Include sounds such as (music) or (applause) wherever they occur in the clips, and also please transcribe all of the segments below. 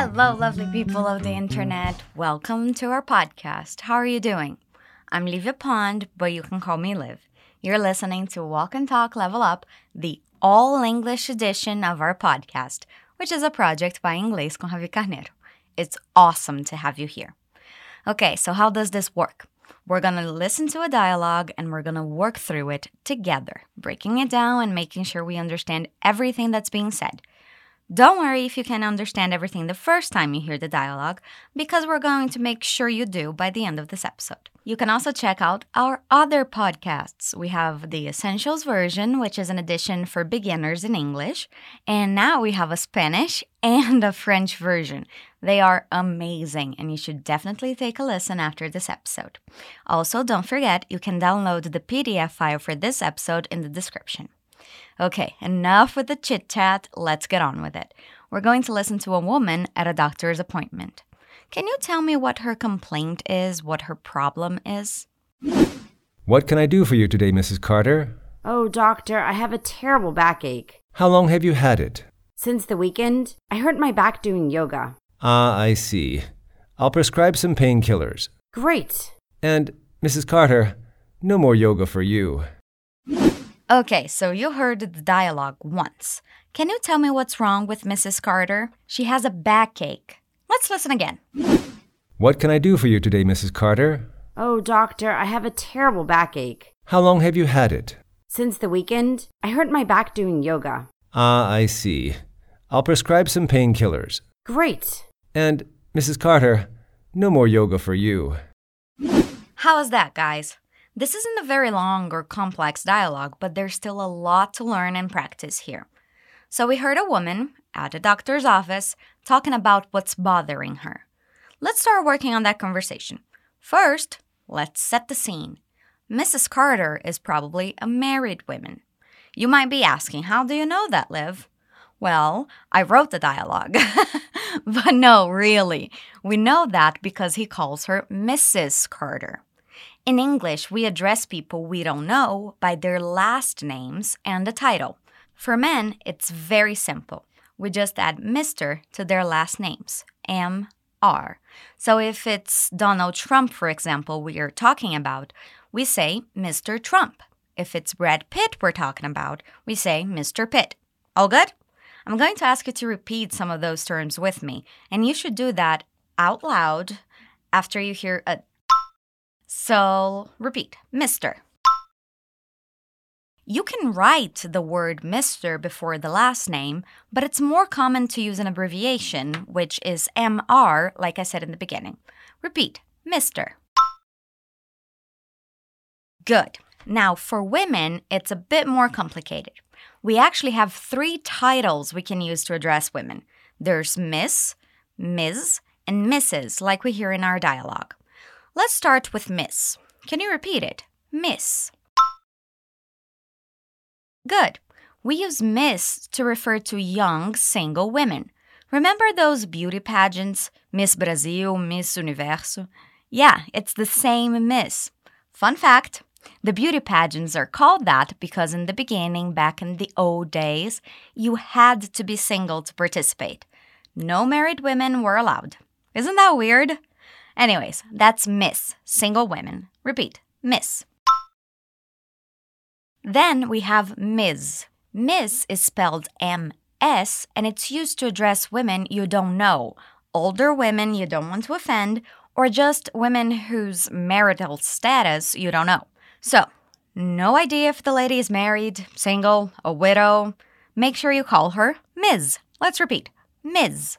Hello, lovely people of the internet. Welcome to our podcast. How are you doing? I'm Livia Pond, but you can call me Liv. You're listening to Walk and Talk Level Up, the all English edition of our podcast, which is a project by Inglês com Javi Carneiro. It's awesome to have you here. Okay, so how does this work? We're gonna listen to a dialogue and we're gonna work through it together, breaking it down and making sure we understand everything that's being said. Don't worry if you can't understand everything the first time you hear the dialogue, because we're going to make sure you do by the end of this episode. You can also check out our other podcasts. We have the Essentials version, which is an edition for beginners in English, and now we have a Spanish (laughs) and a French version. They are amazing, and you should definitely take a listen after this episode. Also, don't forget you can download the PDF file for this episode in the description. Okay, enough with the chit chat. Let's get on with it. We're going to listen to a woman at a doctor's appointment. Can you tell me what her complaint is, what her problem is? What can I do for you today, Mrs. Carter? Oh, doctor, I have a terrible backache. How long have you had it? Since the weekend, I hurt my back doing yoga. Ah, I see. I'll prescribe some painkillers. Great. And, Mrs. Carter, no more yoga for you. Okay, so you heard the dialogue once. Can you tell me what's wrong with Mrs. Carter? She has a backache. Let's listen again. What can I do for you today, Mrs. Carter? Oh, doctor, I have a terrible backache. How long have you had it? Since the weekend, I hurt my back doing yoga. Ah, I see. I'll prescribe some painkillers. Great. And, Mrs. Carter, no more yoga for you. How is that, guys? This isn't a very long or complex dialogue, but there's still a lot to learn and practice here. So we heard a woman at a doctor's office talking about what's bothering her. Let's start working on that conversation. First, let's set the scene. Mrs. Carter is probably a married woman. You might be asking, how do you know that, Liv? Well, I wrote the dialogue. (laughs) but no, really. We know that because he calls her Mrs. Carter. In English, we address people we don't know by their last names and a title. For men, it's very simple. We just add Mr. to their last names. M R. So if it's Donald Trump, for example, we are talking about, we say Mr. Trump. If it's Brad Pitt we're talking about, we say Mr. Pitt. All good? I'm going to ask you to repeat some of those terms with me, and you should do that out loud after you hear a so repeat, Mr. You can write the word Mr. before the last name, but it's more common to use an abbreviation, which is MR, like I said in the beginning. Repeat, Mr. Good. Now, for women, it's a bit more complicated. We actually have three titles we can use to address women there's Miss, Ms., and Mrs., like we hear in our dialogue. Let's start with Miss. Can you repeat it? Miss. Good. We use Miss to refer to young single women. Remember those beauty pageants? Miss Brazil, Miss Universo? Yeah, it's the same Miss. Fun fact the beauty pageants are called that because in the beginning, back in the old days, you had to be single to participate. No married women were allowed. Isn't that weird? Anyways, that's Miss, single women. Repeat, Miss. Then we have Ms. Ms is spelled M S and it's used to address women you don't know, older women you don't want to offend, or just women whose marital status you don't know. So, no idea if the lady is married, single, a widow. Make sure you call her Ms. Let's repeat Ms.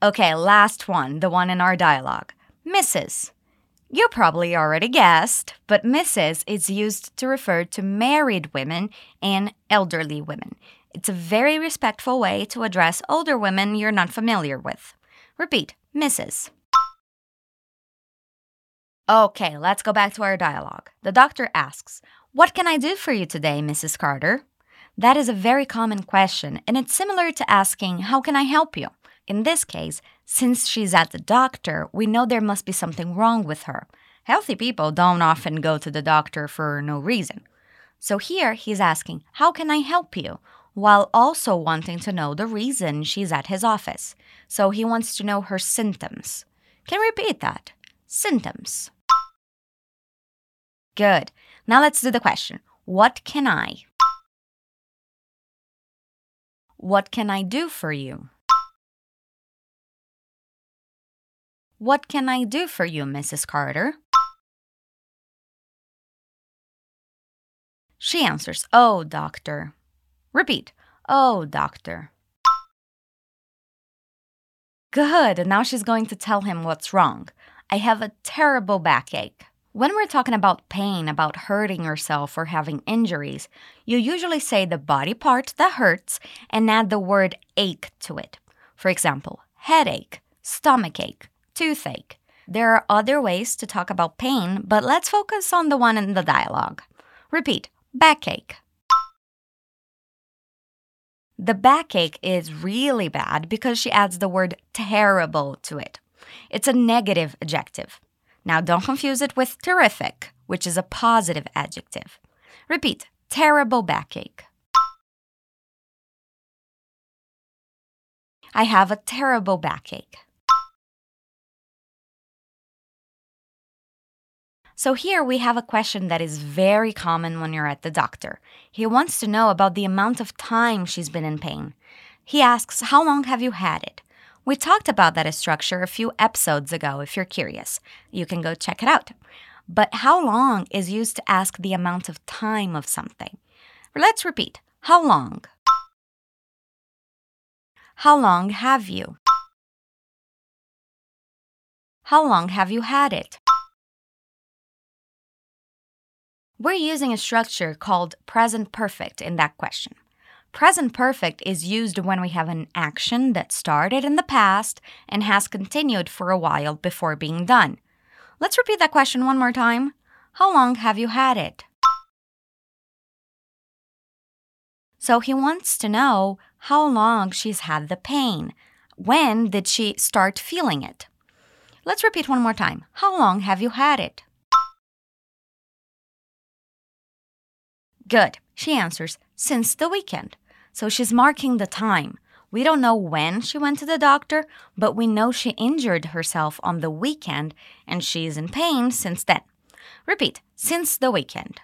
Okay, last one, the one in our dialogue Mrs. You probably already guessed, but Mrs. is used to refer to married women and elderly women. It's a very respectful way to address older women you're not familiar with. Repeat, Mrs. Okay, let's go back to our dialogue. The doctor asks, What can I do for you today, Mrs. Carter? That is a very common question, and it's similar to asking, How can I help you? In this case, since she's at the doctor, we know there must be something wrong with her. Healthy people don't often go to the doctor for no reason. So here he's asking, How can I help you? while also wanting to know the reason she's at his office. So he wants to know her symptoms. Can you repeat that? Symptoms. Good. Now let's do the question What can I? What can I do for you? What can I do for you, Mrs. Carter? She answers, Oh, doctor. Repeat, Oh, doctor. Good. Now she's going to tell him what's wrong. I have a terrible backache. When we're talking about pain, about hurting yourself or having injuries, you usually say the body part that hurts and add the word ache to it. For example, headache, stomach ache, toothache. There are other ways to talk about pain, but let's focus on the one in the dialogue. Repeat backache. The backache is really bad because she adds the word terrible to it. It's a negative adjective. Now don't confuse it with terrific, which is a positive adjective. Repeat terrible backache. I have a terrible backache. So here we have a question that is very common when you're at the doctor. He wants to know about the amount of time she's been in pain. He asks, How long have you had it? We talked about that structure a few episodes ago if you're curious. You can go check it out. But how long is used to ask the amount of time of something. Let's repeat. How long? How long have you? How long have you had it? We're using a structure called present perfect in that question. Present perfect is used when we have an action that started in the past and has continued for a while before being done. Let's repeat that question one more time. How long have you had it? So he wants to know how long she's had the pain. When did she start feeling it? Let's repeat one more time. How long have you had it? Good. She answers, since the weekend. So she's marking the time. We don't know when she went to the doctor, but we know she injured herself on the weekend and she's in pain since then. Repeat, since the weekend.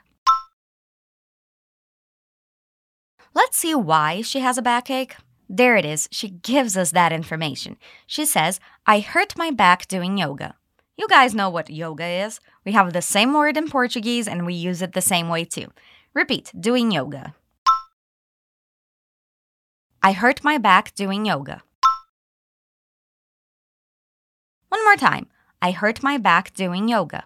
Let's see why she has a backache. There it is. She gives us that information. She says, I hurt my back doing yoga. You guys know what yoga is. We have the same word in Portuguese and we use it the same way too. Repeat, doing yoga. I hurt my back doing yoga. One more time. I hurt my back doing yoga.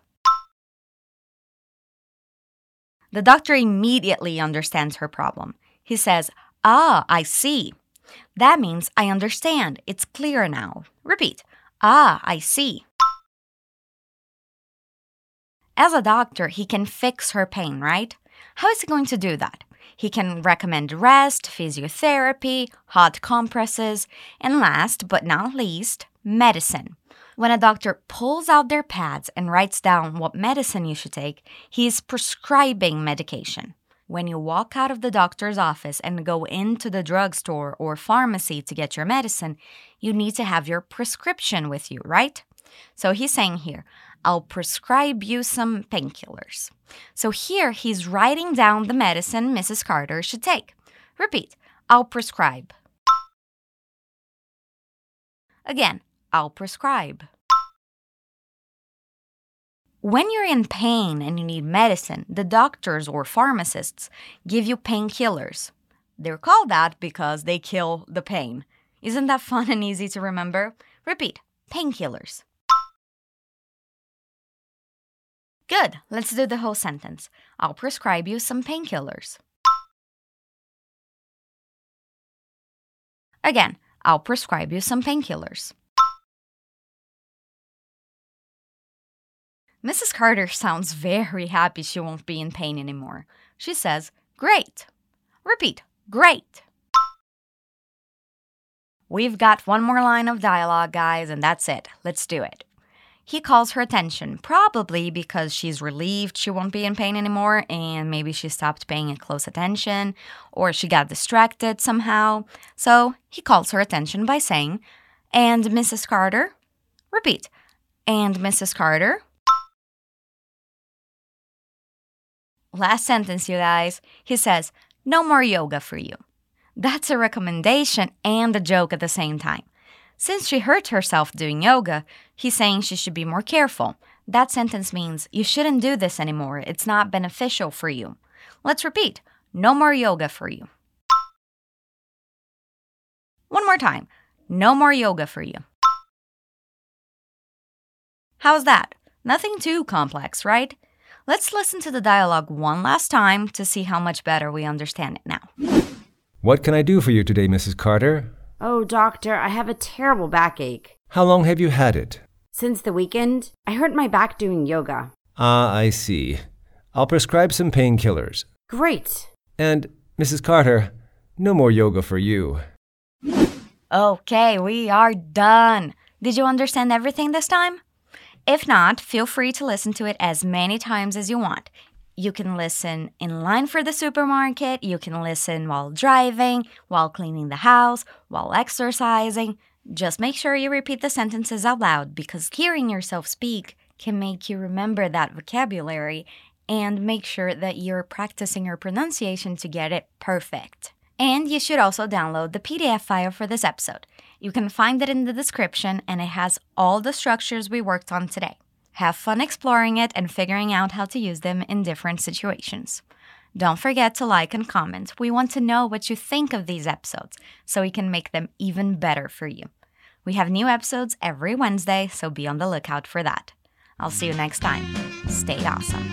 The doctor immediately understands her problem. He says, Ah, I see. That means I understand. It's clear now. Repeat. Ah, I see. As a doctor, he can fix her pain, right? How is he going to do that? He can recommend rest, physiotherapy, hot compresses, and last but not least, medicine. When a doctor pulls out their pads and writes down what medicine you should take, he is prescribing medication. When you walk out of the doctor's office and go into the drugstore or pharmacy to get your medicine, you need to have your prescription with you, right? So he's saying here, I'll prescribe you some painkillers. So here he's writing down the medicine Mrs. Carter should take. Repeat, I'll prescribe. Again, I'll prescribe. When you're in pain and you need medicine, the doctors or pharmacists give you painkillers. They're called that because they kill the pain. Isn't that fun and easy to remember? Repeat painkillers. Good, let's do the whole sentence. I'll prescribe you some painkillers. Again, I'll prescribe you some painkillers. Mrs. Carter sounds very happy she won't be in pain anymore. She says, Great. Repeat, great. We've got one more line of dialogue, guys, and that's it. Let's do it. He calls her attention, probably because she's relieved she won't be in pain anymore and maybe she stopped paying close attention or she got distracted somehow. So he calls her attention by saying, And Mrs. Carter? Repeat. And Mrs. Carter? Last sentence, you guys. He says, No more yoga for you. That's a recommendation and a joke at the same time. Since she hurt herself doing yoga, he's saying she should be more careful. That sentence means you shouldn't do this anymore. It's not beneficial for you. Let's repeat no more yoga for you. One more time no more yoga for you. How's that? Nothing too complex, right? Let's listen to the dialogue one last time to see how much better we understand it now. What can I do for you today, Mrs. Carter? Oh, doctor, I have a terrible backache. How long have you had it? Since the weekend, I hurt my back doing yoga. Ah, I see. I'll prescribe some painkillers. Great. And, Mrs. Carter, no more yoga for you. Okay, we are done. Did you understand everything this time? If not, feel free to listen to it as many times as you want. You can listen in line for the supermarket, you can listen while driving, while cleaning the house, while exercising. Just make sure you repeat the sentences out loud because hearing yourself speak can make you remember that vocabulary and make sure that you're practicing your pronunciation to get it perfect. And you should also download the PDF file for this episode. You can find it in the description and it has all the structures we worked on today. Have fun exploring it and figuring out how to use them in different situations. Don't forget to like and comment. We want to know what you think of these episodes so we can make them even better for you. We have new episodes every Wednesday, so be on the lookout for that. I'll see you next time. Stay awesome.